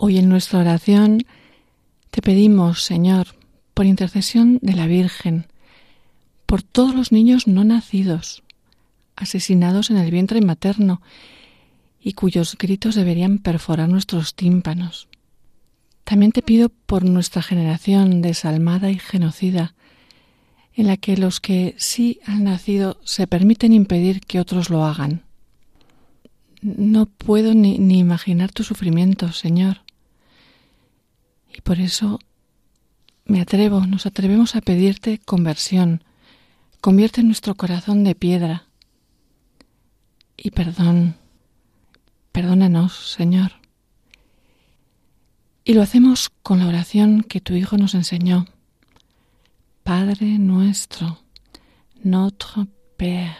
Hoy en nuestra oración te pedimos, Señor, por intercesión de la Virgen, por todos los niños no nacidos, asesinados en el vientre materno y cuyos gritos deberían perforar nuestros tímpanos. También te pido por nuestra generación desalmada y genocida, en la que los que sí han nacido se permiten impedir que otros lo hagan. No puedo ni, ni imaginar tu sufrimiento, Señor. Y por eso me atrevo, nos atrevemos a pedirte conversión. Convierte nuestro corazón de piedra. Y perdón. Perdónanos, Señor. Y lo hacemos con la oración que tu Hijo nos enseñó. Padre nuestro, notre Père.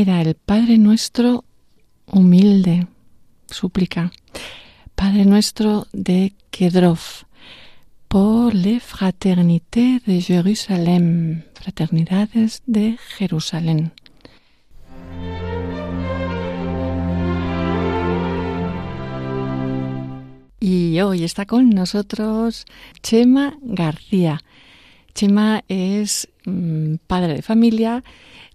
Era el Padre nuestro humilde, súplica, Padre nuestro de Kedrov, por les fraternités de Jerusalén, fraternidades de Jerusalén. Y hoy está con nosotros Chema García. Chema es mm, padre de familia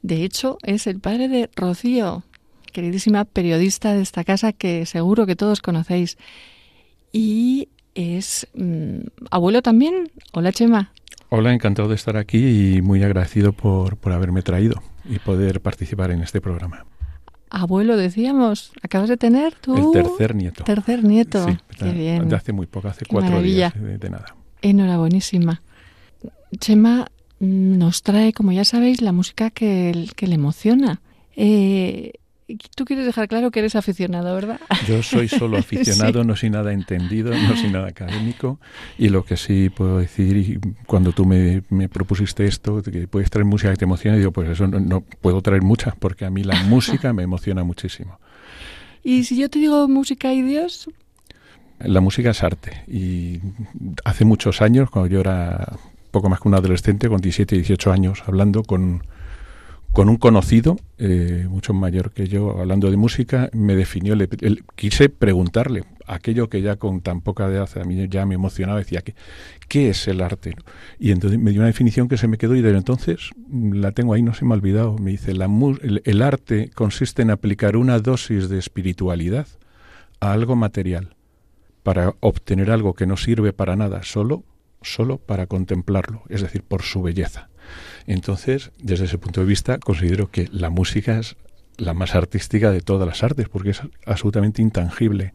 de hecho, es el padre de Rocío, queridísima periodista de esta casa que seguro que todos conocéis. Y es mm, abuelo también. Hola, Chema. Hola, encantado de estar aquí y muy agradecido por, por haberme traído y poder participar en este programa. Abuelo, decíamos, acabas de tener tu... El tercer nieto. Tercer nieto. Sí, Qué bien. de hace muy poco, hace Qué cuatro maravilla. días de, de nada. Enhorabuenísima. Chema nos trae, como ya sabéis, la música que, que le emociona. Eh, Tú quieres dejar claro que eres aficionado, ¿verdad? Yo soy solo aficionado, Sí. no soy nada entendido, no soy nada académico. Y lo que sí puedo decir, y cuando tú me, me propusiste esto, que puedes traer música que te emociona, digo, pues eso no, no puedo traer mucha, porque a mí la música me emociona muchísimo. Y si yo te digo música y Dios, La música es arte. Y hace muchos años, cuando yo era poco más que un adolescente, con 17, 18 años, hablando con, con un conocido, eh, mucho mayor que yo, hablando de música, me definió, le, quise preguntarle aquello que ya con tan poca edad a mí ya me emocionaba, decía, ¿qué, qué es el arte? Y entonces me dio una definición que se me quedó y desde entonces la tengo ahí, no se me ha olvidado. Me dice, la, el, el arte consiste en aplicar una dosis de espiritualidad a algo material para obtener algo que no sirve para nada, solo, solo para contemplarlo, es decir, por su belleza. Entonces, desde ese punto de vista, considero que la música es la más artística de todas las artes, porque es absolutamente intangible.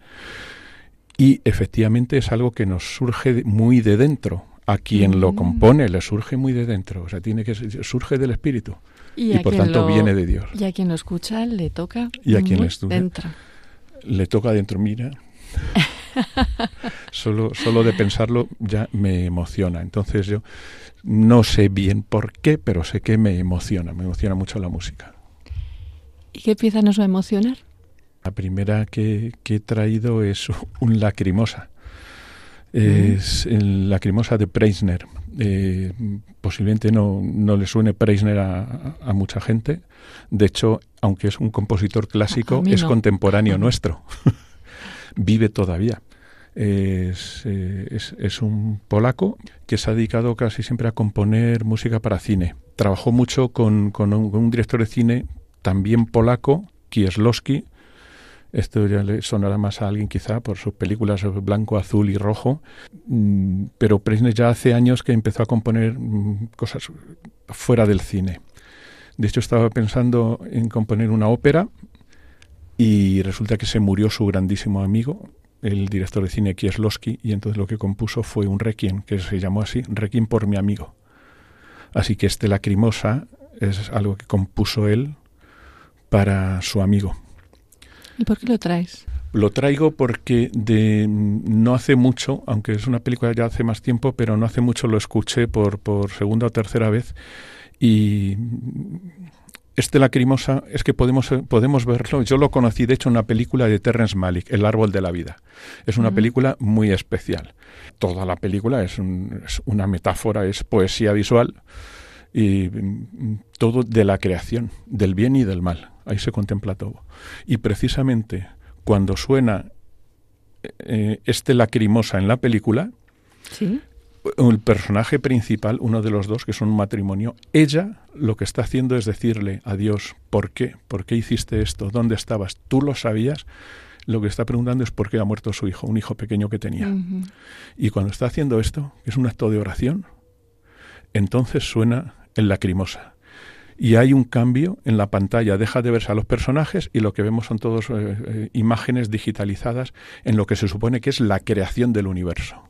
Y efectivamente es algo que nos surge muy de dentro. A quien lo Mm. compone le surge muy de dentro, o sea, tiene que surge del espíritu y, por tanto lo- viene de Dios. Y a quien lo escucha le toca Y a quien le dentro. le toca adentro, mira. solo, solo de pensarlo ya me emociona. Entonces yo no sé bien por qué, pero sé que me emociona, me emociona mucho la música. ¿Y qué pieza nos va a emocionar? La primera que, que he traído es un lacrimosa. Es el lacrimosa de Preisner. Eh, posiblemente no, no le suene Preisner a, a mucha gente. De hecho, aunque es un compositor clásico, es contemporáneo nuestro. Vive todavía. Es, eh, es- es un polaco que se ha dedicado casi siempre a componer música para cine. Trabajó mucho con, con un, director de cine también polaco, Kieslowski. Esto ya le sonará más a alguien quizá por sus películas blanco, azul y rojo. Mm, Pero Preisner ya hace años que empezó a componer mm, cosas fuera del cine. De hecho, estaba pensando en componer una ópera y resulta que se murió su grandísimo amigo, el director de cine Kieslowski, y entonces lo que compuso fue un requiem, que se llamó así, Requiem por mi amigo. Así que este lacrimosa es algo que compuso él para su amigo. ¿Y por qué lo traes? Lo traigo porque de no hace mucho, aunque es una película ya hace más tiempo, pero no hace mucho lo escuché por, por segunda o tercera vez y este lacrimosa es que podemos, podemos verlo. Yo lo conocí, de hecho, en una película de Terrence Malick, El árbol de la vida. Es una película muy especial. Toda la película es, un- es una metáfora, es poesía visual y mm, todo de la creación, del bien y del mal. Ahí se contempla todo. Y precisamente cuando suena eh, este lacrimosa en la película, Sí. El personaje principal, uno de los dos, que son un matrimonio, ella lo que está haciendo es decirle a Dios, ¿por qué? ¿Por qué hiciste esto? ¿Dónde estabas? ¿Tú lo sabías? Lo que está preguntando es por qué ha muerto su hijo, un hijo pequeño que tenía. Y cuando está haciendo esto, que es un acto de oración, entonces suena el lacrimosa. Y hay un cambio en la pantalla, deja de verse a los personajes y lo que vemos son todas imágenes digitalizadas en lo que se supone que es la creación del universo.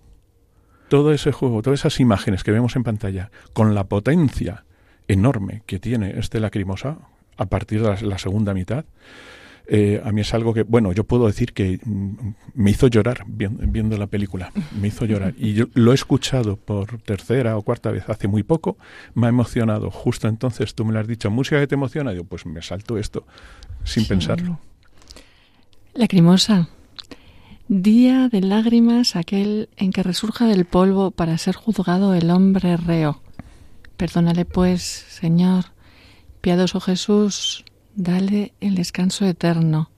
Todo ese juego, todas esas imágenes que vemos en pantalla, con la potencia enorme que tiene este lacrimosa a partir de la, la segunda mitad, eh, a mí es algo que, bueno, yo puedo decir que mm, me hizo llorar vi- viendo la película, me hizo llorar. Y yo lo he escuchado por tercera o cuarta vez hace muy poco, me ha emocionado. Justo entonces tú me lo has dicho, música que te emociona, digo, pues me salto esto sin Sí. pensarlo. Lacrimosa. Día de lágrimas, aquel en que resurja del polvo para ser juzgado el hombre reo. Perdónale, pues, Señor, piadoso Jesús, dale el descanso eterno.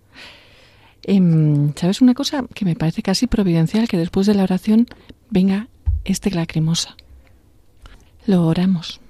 Em, ¿Sabes una cosa que me parece casi providencial? Que después de la oración venga este lacrimosa. Lo oramos.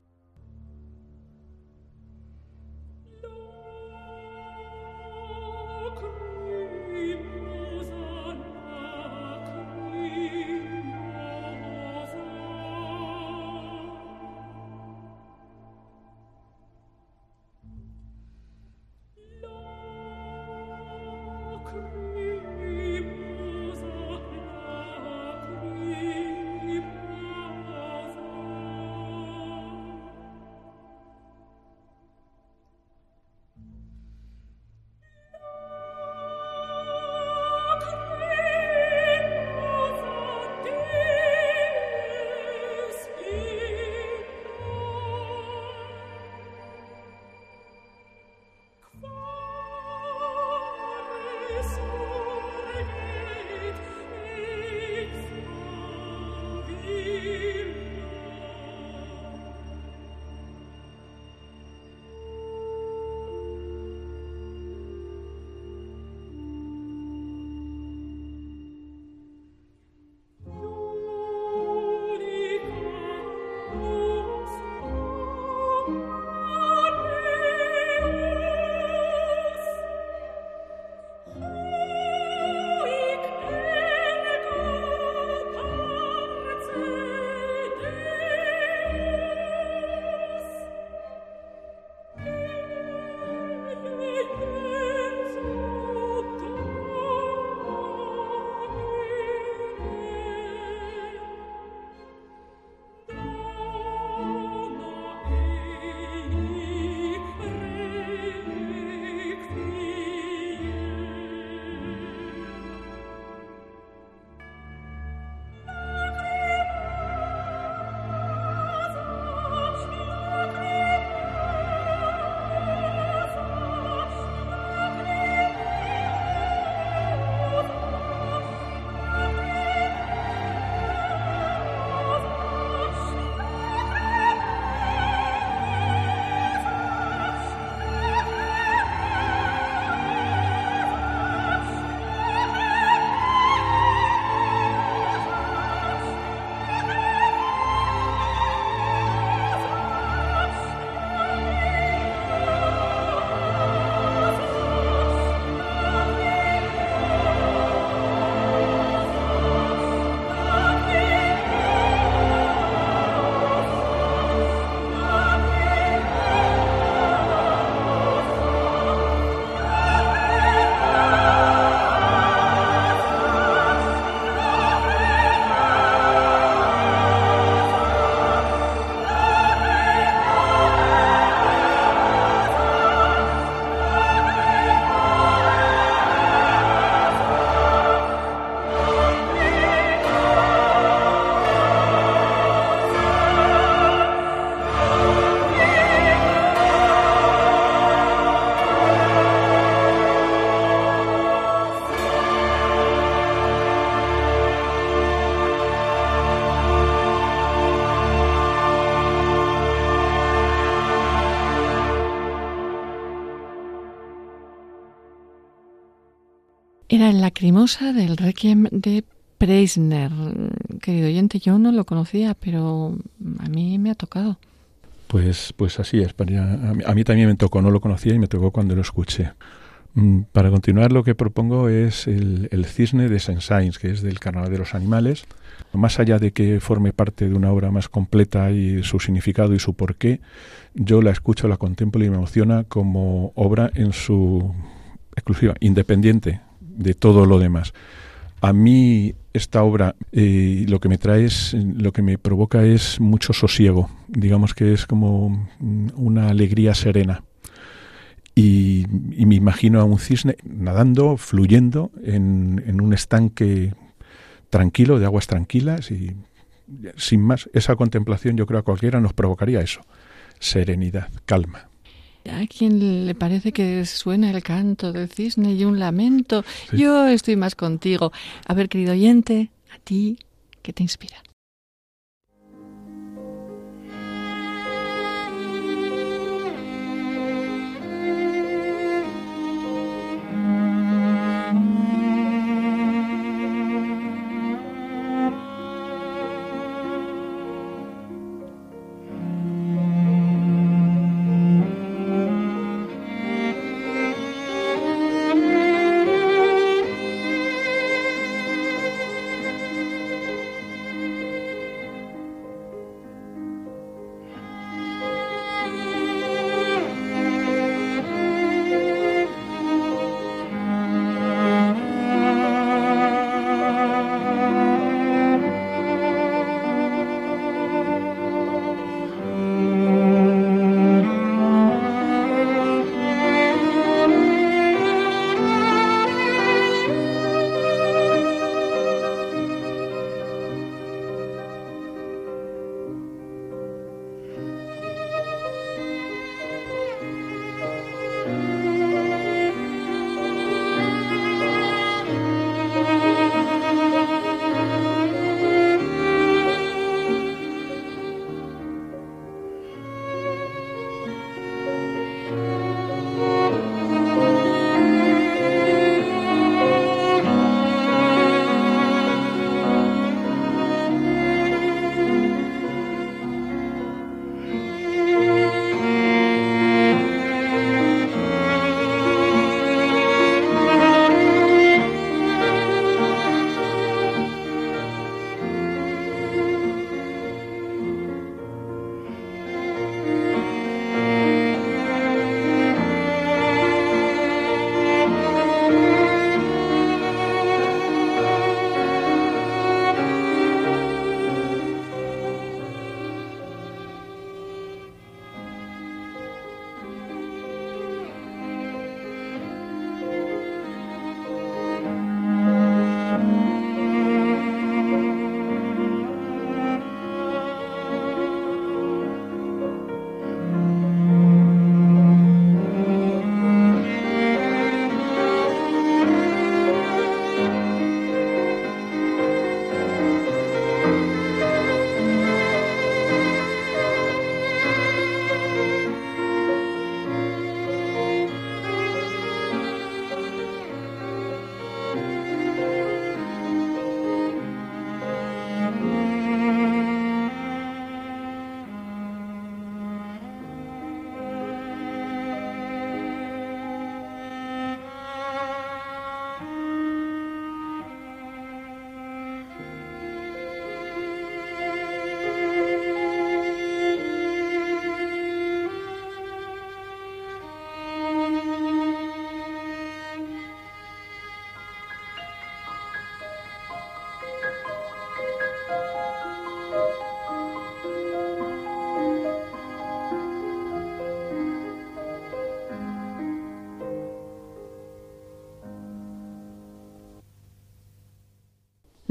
Era lacrimosa del Requiem de Preisner. Querido oyente, yo no lo conocía, pero a mí me ha tocado. Pues, pues así es. A mí también me tocó, no lo conocía y me tocó cuando lo escuché. Mm, para continuar, lo que propongo es el, cisne de Saint-Saëns, que es del Carnaval de los Animales. Más allá de que forme parte de una obra más completa y su significado y su porqué, yo la escucho, la contemplo y me emociona como obra en su exclusiva, independiente de todo lo demás. A mí esta obra eh, lo que me trae es, lo que me provoca es mucho sosiego, digamos que es como mm, una alegría serena y, me imagino a un cisne nadando, fluyendo en, un estanque tranquilo, de aguas tranquilas y sin más, esa contemplación yo creo a cualquiera nos provocaría eso, serenidad, calma. ¿A quien le parece que suena el canto del cisne y un lamento? Yo estoy más contigo. A ver, querido oyente, a ti, ¿qué te inspira?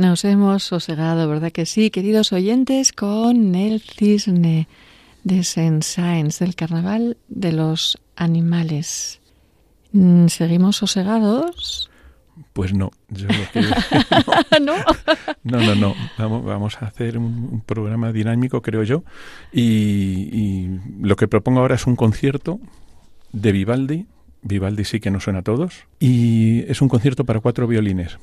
Nos hemos sosegado, ¿verdad que sí, queridos oyentes, con el cisne de Saint-Saëns, del carnaval de los animales. Mm, ¿Seguimos sosegados? Pues no, yo no. no. no, no, Vamos, a hacer un, programa dinámico, creo yo. Y, y, lo que propongo ahora es un concierto de Vivaldi Vivaldi sí que nos suena a todos. Y es un concierto para cuatro violines.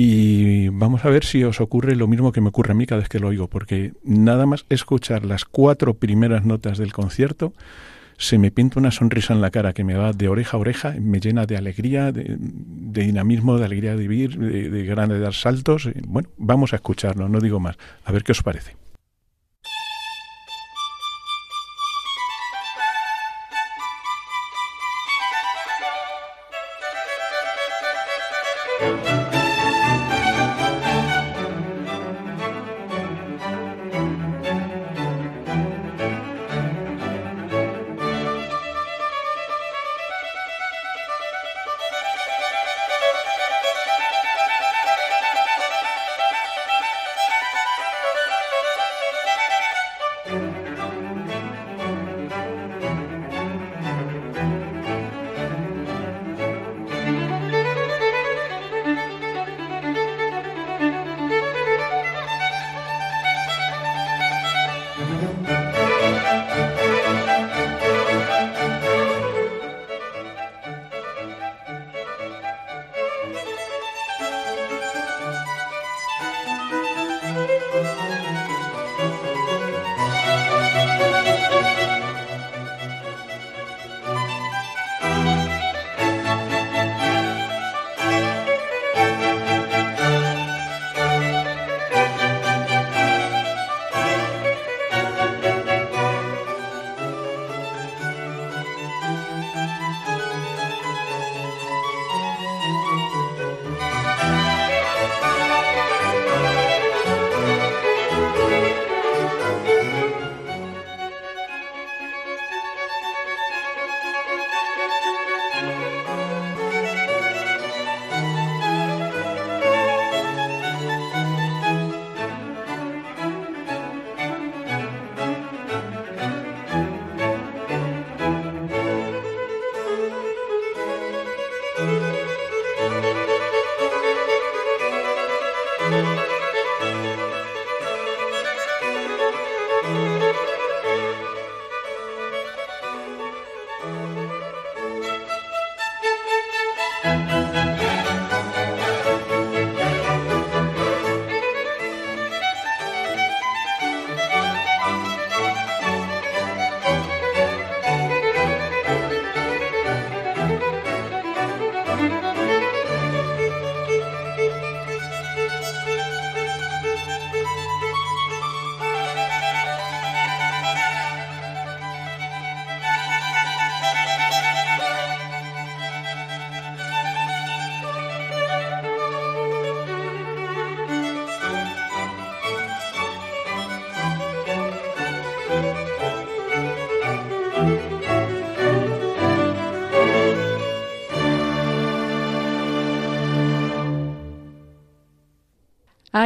Y vamos a ver si os ocurre lo mismo que me ocurre a mí cada vez que lo oigo, porque nada más escuchar las cuatro primeras notas del concierto, se me pinta una sonrisa en la cara que me va de oreja a oreja, me llena de alegría, de, dinamismo, de alegría de vivir, de, de ganas de dar saltos. Bueno, vamos a escucharlo, no digo más. A ver qué os parece.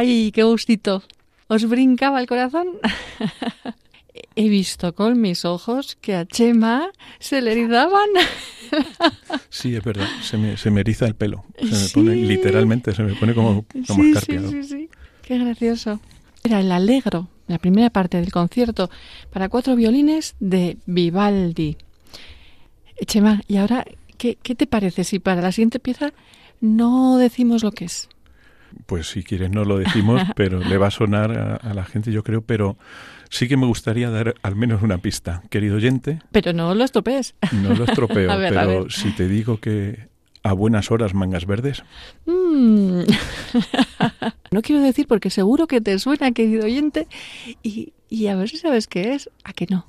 ¡Ay, qué gustito! ¿Os brincaba el corazón? He visto con mis ojos que a Chema se le erizaban. Sí, es verdad, se me, se me eriza el pelo. Se me pone, literalmente, se me pone como, como sí, sí, sí, sí, qué gracioso. Era el Allegro, la primera parte del concierto para cuatro violines de Vivaldi. Chema, ¿y ahora qué, qué te parece si para la siguiente pieza no decimos lo que es? Pues si quieres no lo decimos, pero le va a sonar a, a, la gente, yo creo, pero sí que me gustaría dar al menos una pista, querido oyente. Pero no lo estropees. No lo estropeo, ver, pero si te digo que a buenas horas mangas verdes. Mm. no quiero decir porque seguro que te suena, querido oyente, y, y a ver si sabes qué es, a que no.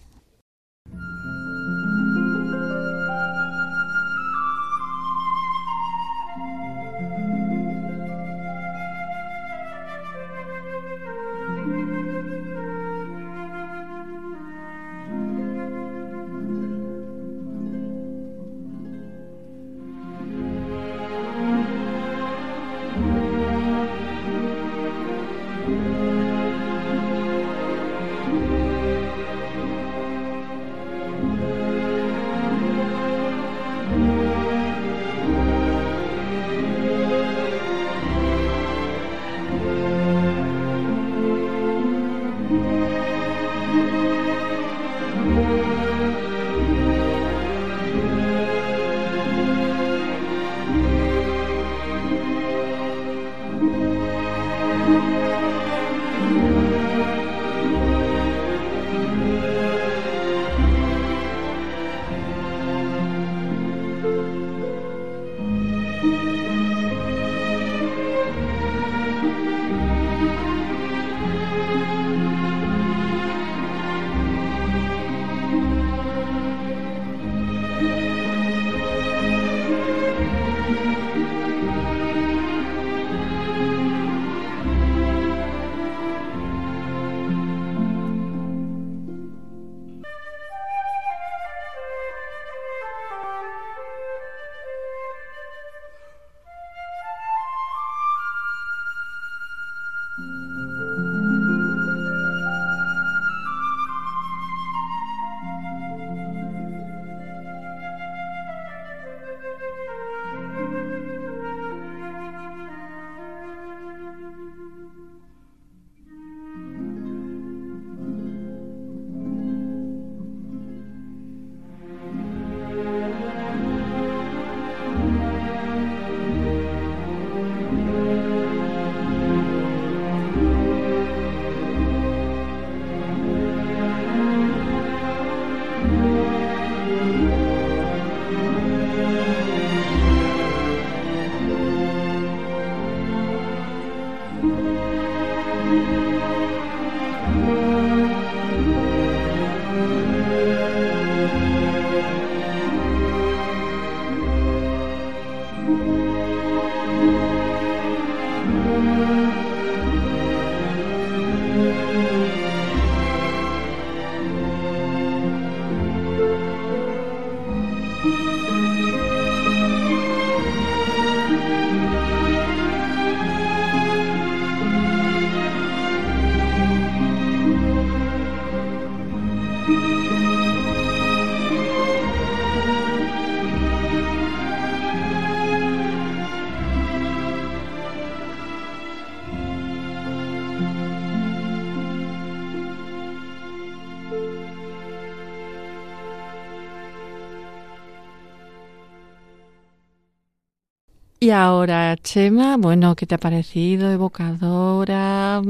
Y ahora, Chema, bueno, ¿qué te ha parecido? ¿Evocadora?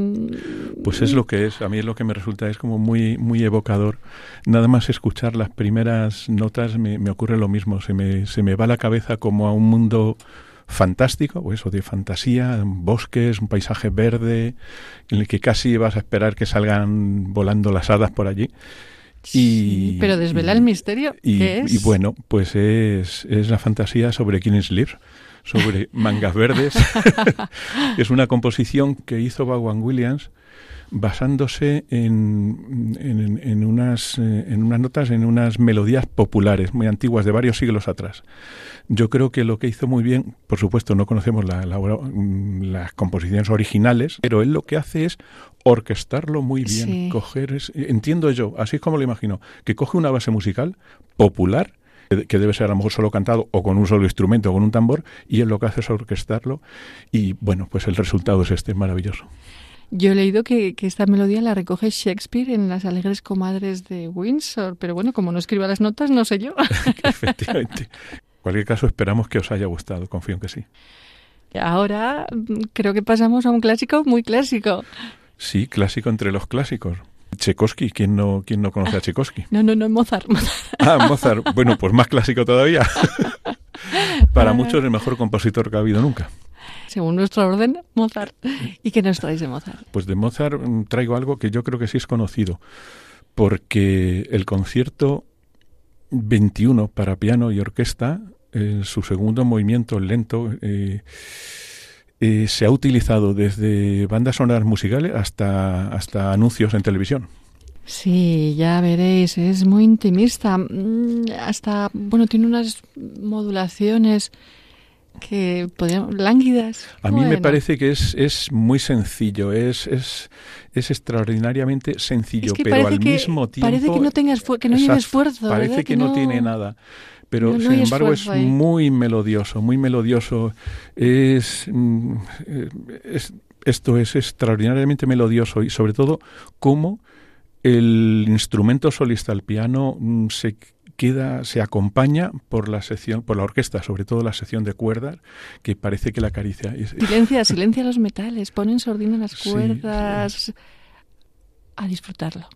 Pues es lo que es. A mí es lo que me resulta es como muy, muy evocador. Nada más escuchar las primeras notas me, me ocurre lo mismo. Se me, se me va la cabeza como a un mundo fantástico, o eso de fantasía, bosques, un paisaje verde, en el que casi vas a esperar que salgan volando las hadas por allí. Y, pero desvela el misterio. Y, es? y bueno, pues es, es la fantasía sobre Sleep, sobre mangas verdes. es una composición que hizo Vaughan Williams basándose en, en, en, unas, eh, en unas notas, en unas melodías populares muy antiguas de varios siglos atrás. Yo creo que lo que hizo muy bien, por supuesto no conocemos la, mm, las composiciones originales, pero él lo que hace es orquestarlo muy bien, coger, entiendo yo, así es como lo imagino, que coge una base musical popular, que debe ser a lo mejor solo cantado o con un solo instrumento o con un tambor, y él lo que hace es orquestarlo y bueno, pues el resultado es este, maravilloso. Yo he leído que, esta melodía la recoge Shakespeare en las alegres comadres de Windsor, pero bueno, como no escriba las notas, no sé yo. Efectivamente. En cualquier caso, esperamos que os haya gustado, confío en que sí. Ahora mm, creo que pasamos a un clásico muy clásico. Sí, clásico entre los clásicos. Tchaikovsky, ¿quién no, quién no conoce a Tchaikovsky? No, no, no, Mozart. Ah, Mozart. Bueno, pues más clásico todavía. Para muchos el mejor compositor que ha habido nunca según nuestro orden, Mozart. ¿Y qué nos traéis de Mozart? Pues de Mozart mm, traigo algo que yo creo que sí es conocido, porque el concierto 21 para piano y orquesta, en su segundo movimiento lento, eh, eh, se ha utilizado desde bandas sonoras musicales hasta, hasta anuncios en televisión. Sí, ya veréis, es muy intimista. Mm, hasta, bueno, tiene unas modulaciones que podríamos, lánguidas. A mí me parece que es, es muy sencillo, es, es, es extraordinariamente sencillo, pero al mismo tiempo... Parece que no, tenga que no lleve esfuerzo. Parece que, no, tiene nada. Pero sin embargo es muy melodioso, muy melodioso. Es, mm, es, esto es extraordinariamente melodioso y sobre todo cómo el instrumento solista, el piano, mm, se queda, se acompaña por la sección, por la orquesta, sobre todo la sección de cuerdas, que parece que la acaricia. Silencia, silencia los metales, ponen sordina las cuerdas. A disfrutarlo.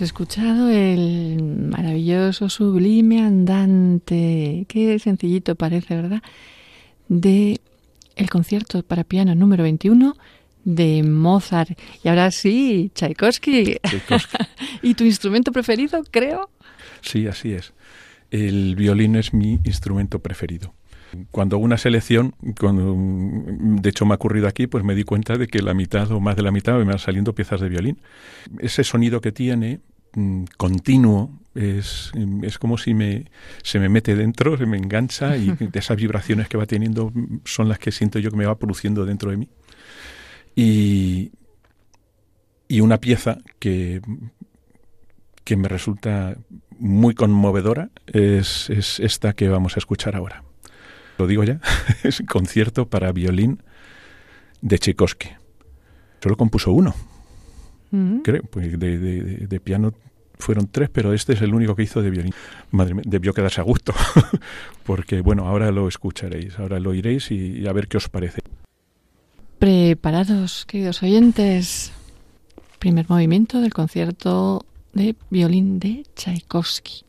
Hemos escuchado el maravilloso, sublime andante, qué sencillito parece, ¿verdad? De el concierto para piano número 21 de Mozart. Y ahora sí, Tchaikovsky. Tchaikovsky. ¿Y tu instrumento preferido, creo? Sí, así es. El violín es mi instrumento preferido. Cuando hago una selección, cuando, de hecho me ha ocurrido aquí, pues me di cuenta de que la mitad o más de la mitad me van saliendo piezas de violín. Ese sonido que tiene, mm, continuo, es, es como si me, se me mete dentro, se me engancha y esas vibraciones que va teniendo son las que siento yo que me va produciendo dentro de mí. Y, y una pieza que, que me resulta muy conmovedora es, es esta que vamos a escuchar ahora lo digo ya, es un concierto para violín de Tchaikovsky. Solo compuso uno, Mm. creo, pues de, de- de- de piano fueron tres, pero este es el único que hizo de violín. Madre mía, debió quedarse a gusto, porque bueno, ahora lo escucharéis, ahora lo oiréis y, y a ver qué os parece. Preparados, queridos oyentes. Primer movimiento del concierto de violín de Tchaikovsky.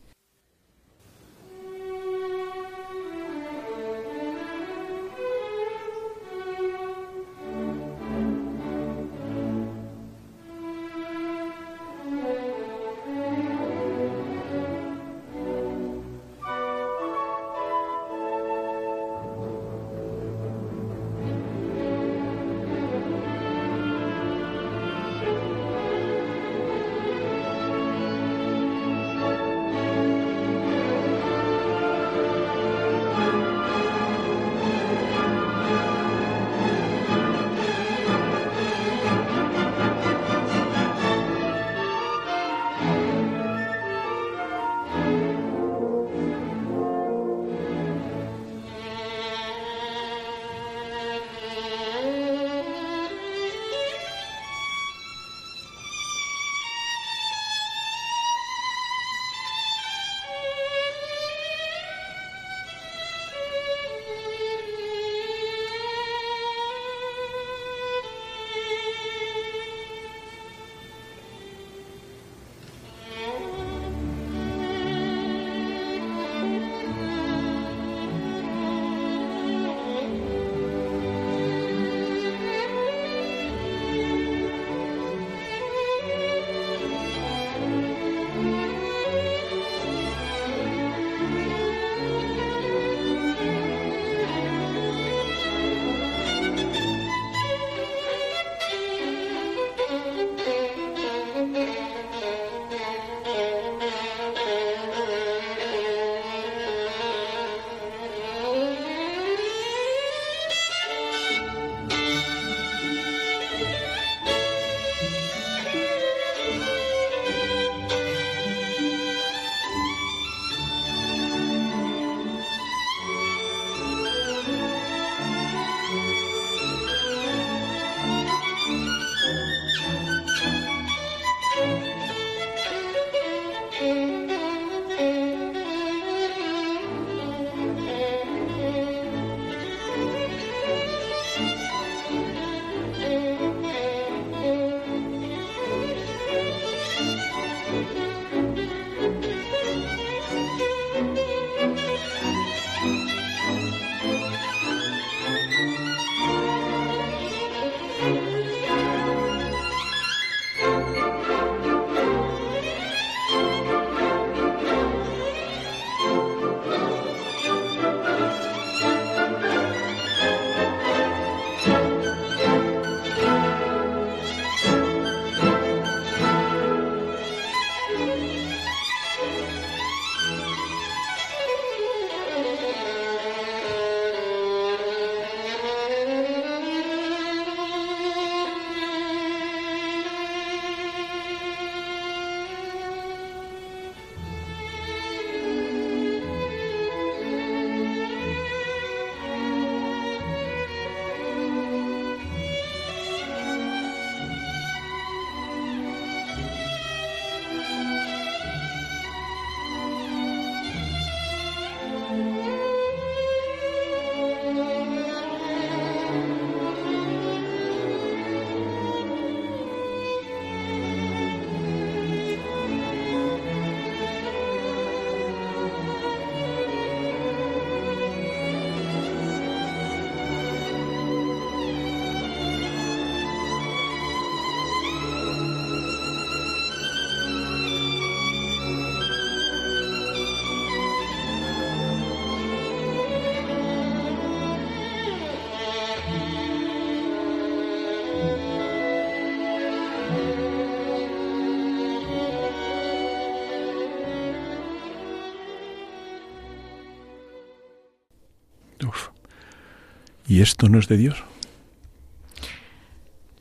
¿Y esto no es de Dios?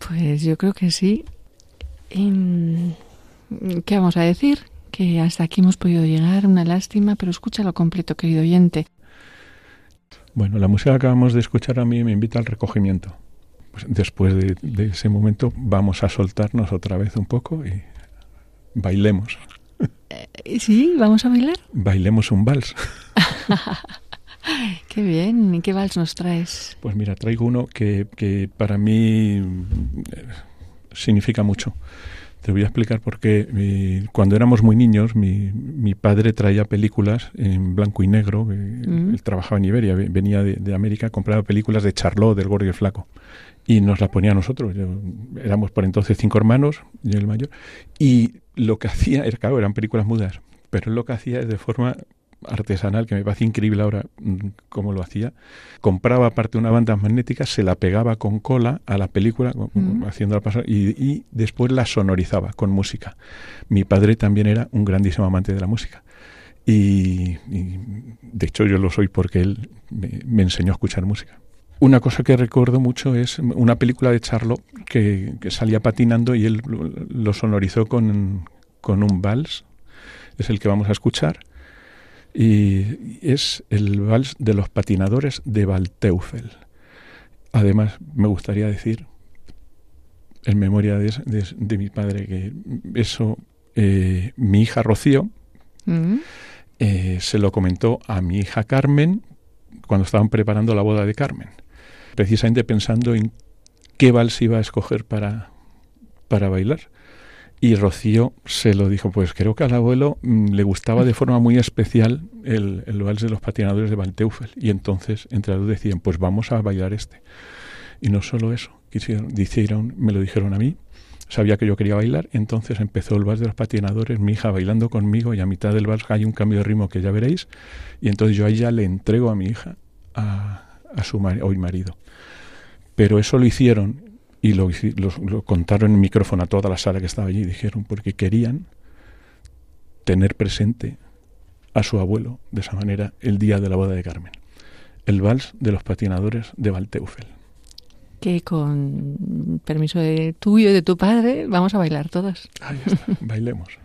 Pues yo creo que sí. ¿Qué vamos a decir? Que hasta aquí hemos podido llegar, una lástima, pero escúchalo completo, querido oyente. Bueno, la música que acabamos de escuchar a mí me invita al recogimiento. Pues después de, ese momento vamos a soltarnos otra vez un poco y bailemos. Eh, ¿Sí? ¿Vamos a bailar? Bailemos un vals. qué bien. ¿Y qué vals nos traes? Pues mira, traigo uno que, que para mí eh, significa mucho. Te voy a explicar por qué. cuando éramos muy niños, mi, mi, padre traía películas en blanco y negro. Mm. Él trabajaba en Iberia, venía de, América, compraba películas de Charlot, del gordo y el flaco. Y nos las ponía a nosotros. éramos por entonces cinco hermanos, yo el mayor. Y lo que hacía, era, claro, eran películas mudas, pero él lo que hacía es de forma artesanal, que me parece increíble ahora mm, cómo lo hacía. Compraba aparte una banda magnética, se la pegaba con cola a la película, mm. haciéndola pasar, y, después la sonorizaba con música. Mi padre también era un grandísimo amante de la música. Y, de hecho yo lo soy porque él me, enseñó a escuchar música. Una cosa que recuerdo mucho es una película de Charlo que, salía patinando y él lo sonorizó con, con un vals, es el que vamos a escuchar y es el vals de los patinadores de Valteufel. Además, me gustaría decir, en memoria de, mi padre, que eso, eh, mi hija Rocío mm. eh, se lo comentó a mi hija Carmen cuando estaban preparando la boda de Carmen, precisamente pensando en qué vals iba a escoger para, para bailar. Y Rocío se lo dijo, pues creo que al abuelo mm, le gustaba de forma muy especial el, el vals de los patinadores de Valteufel. Y entonces, entre los decían, pues vamos a bailar este. Y no solo eso, quisieron, me lo dijeron a mí, sabía que yo quería bailar, entonces empezó el vals de los patinadores, mi hija bailando conmigo y a mitad del vals hay un cambio de ritmo que ya veréis. Y entonces yo ahí ya le entrego a mi hija a, a su hoy marido. Pero eso lo hicieron y lo, contaron en micrófono a toda la sala que estaba allí, dijeron, porque querían tener presente a su abuelo de esa manera el día de la boda de Carmen. El vals de los patinadores de Valteufel. Que con permiso de tuyo y de tu padre vamos a bailar todas. Ahí está, bailemos.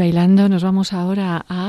Bailando nos vamos ahora a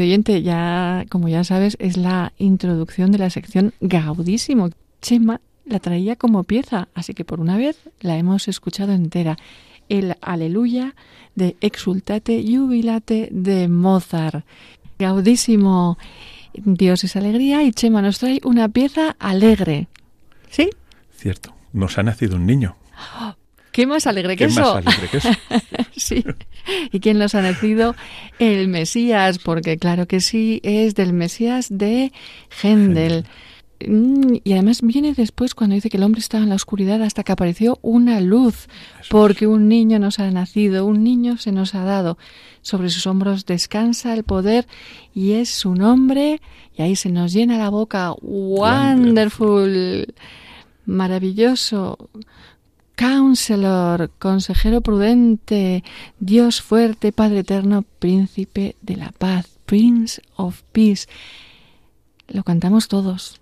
oyente, ya, como ya sabes, es la introducción de la sección Gaudísimo. Chema la traía como pieza, así que por una vez la hemos escuchado entera. El Aleluya de Exultate Jubilate de Mozart. Gaudísimo, Dios es alegría y Chema nos trae una pieza alegre. ¿Sí? Cierto, nos ha nacido un niño. ¿Qué más alegre que ¿Qué eso? Más alegre que eso? sí. ¿Y quién nos ha nacido? El Mesías, porque claro que sí, es del Mesías de Händel. Mm, y además viene después cuando dice que el hombre estaba en la oscuridad hasta que apareció una luz, porque un niño nos ha nacido, un niño se nos ha dado. Sobre sus hombros descansa el poder y es su nombre, y ahí se nos llena la boca. Wonderful, maravilloso. Counselor, consejero prudente, Dios fuerte, Padre eterno, príncipe de la paz, Prince of Peace. Lo cantamos todos.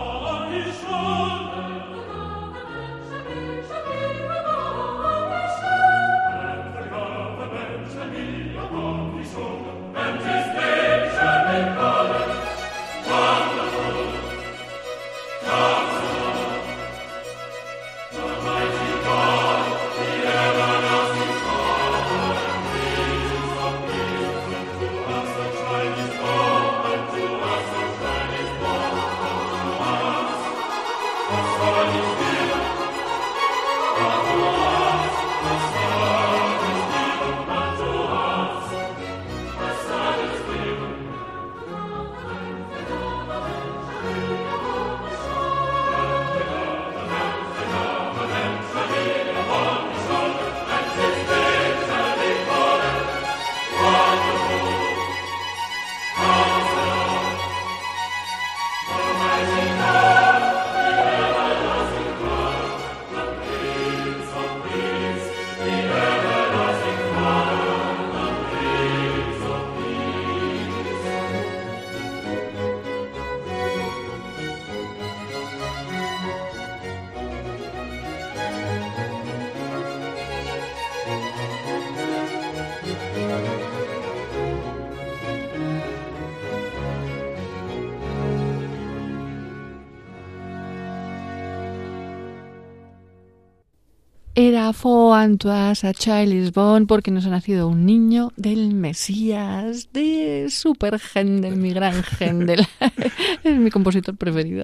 Era fo Antoas a Child Born porque nos ha nacido un niño del Mesías, de Super Händel, mi gran Händel. es mi compositor preferido.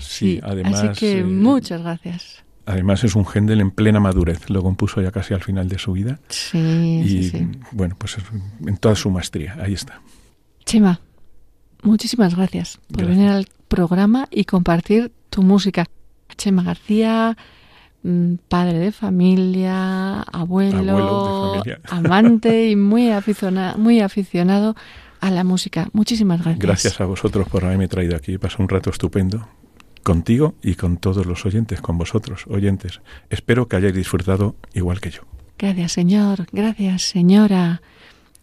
Sí, además. Así que eh, muchas gracias. Además es un Händel en plena madurez, lo compuso ya casi al final de su vida. Sí, y sí, sí. bueno, pues en toda su maestría, ahí está. Chema, muchísimas gracias por Gracias. venir al programa y compartir tu música. Chema García, padre de familia, abuelo, Abuelo de familia. amante y muy aficionado, muy aficionado a la música. Muchísimas gracias. Gracias a vosotros por haberme traído aquí. Pasó un rato estupendo contigo y con todos los oyentes, con vosotros, oyentes. Espero que hayáis disfrutado igual que yo. Gracias, señor. Gracias, señora.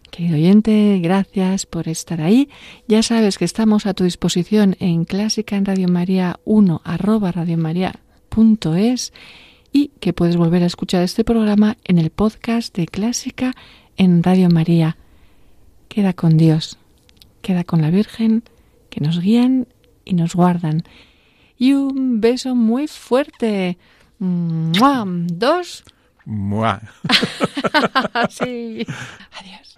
Querido oyente, gracias por estar ahí. Ya sabes que estamos a tu disposición en clásica en Radio María 1 arroba radiomaria.es y que puedes volver a escuchar este programa en el podcast de Clásica en Radio María. Queda con Dios, queda con la Virgen, que nos guían y nos guardan. Y un beso muy fuerte. ¡Mua! Dos. ¡Mua! sí. Adiós.